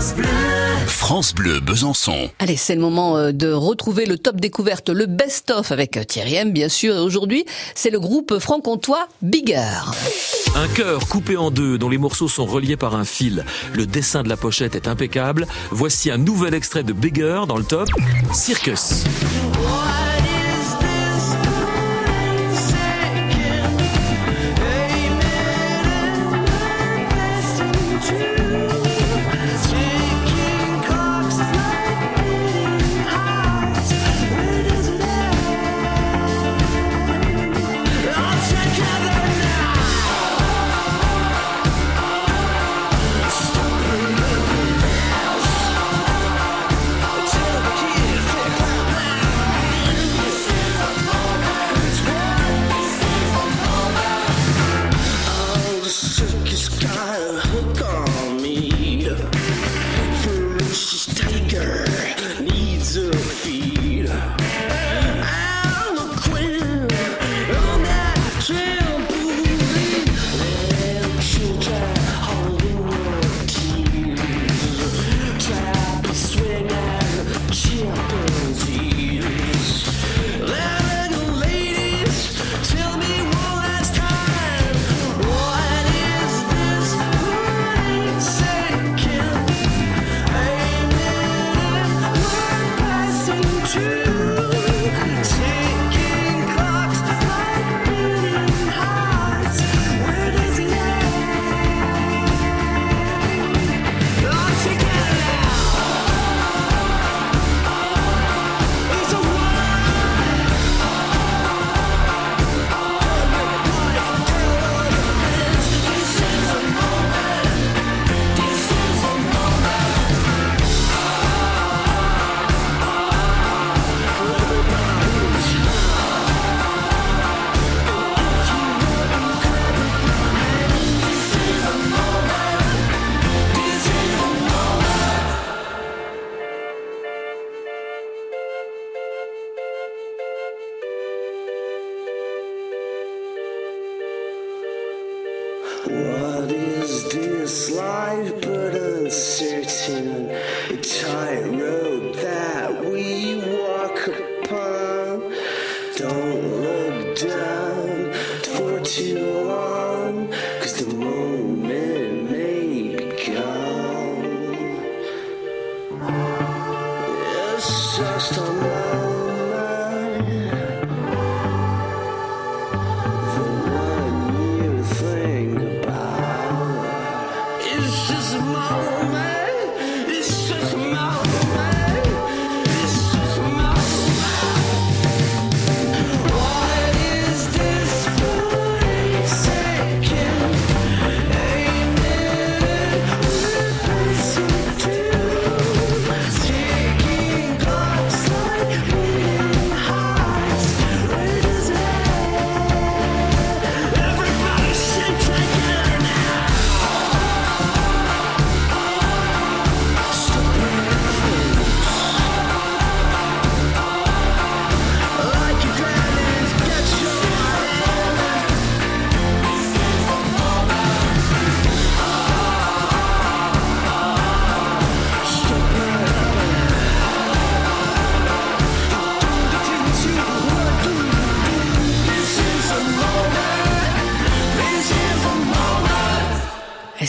France Bleu. France Bleu Besançon. Allez, c'est le moment euh, de retrouver le top découverte, le best-of avec euh, Thierry M, bien sûr. Et aujourd'hui, c'est le groupe franc-comtois Bigger. Un cœur coupé en deux dont les morceaux sont reliés par un fil. Le dessin de la pochette est impeccable. Voici un nouvel extrait de Bigger dans le top. Circus. circus What is this life but uncertain? A tightrope my own.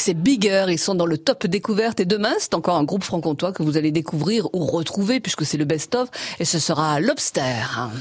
C'est Bigger, ils sont dans le top découverte. Et demain, c'est encore un groupe franc-comtois que vous allez découvrir ou retrouver puisque c'est le best-of. Et ce sera Lobster.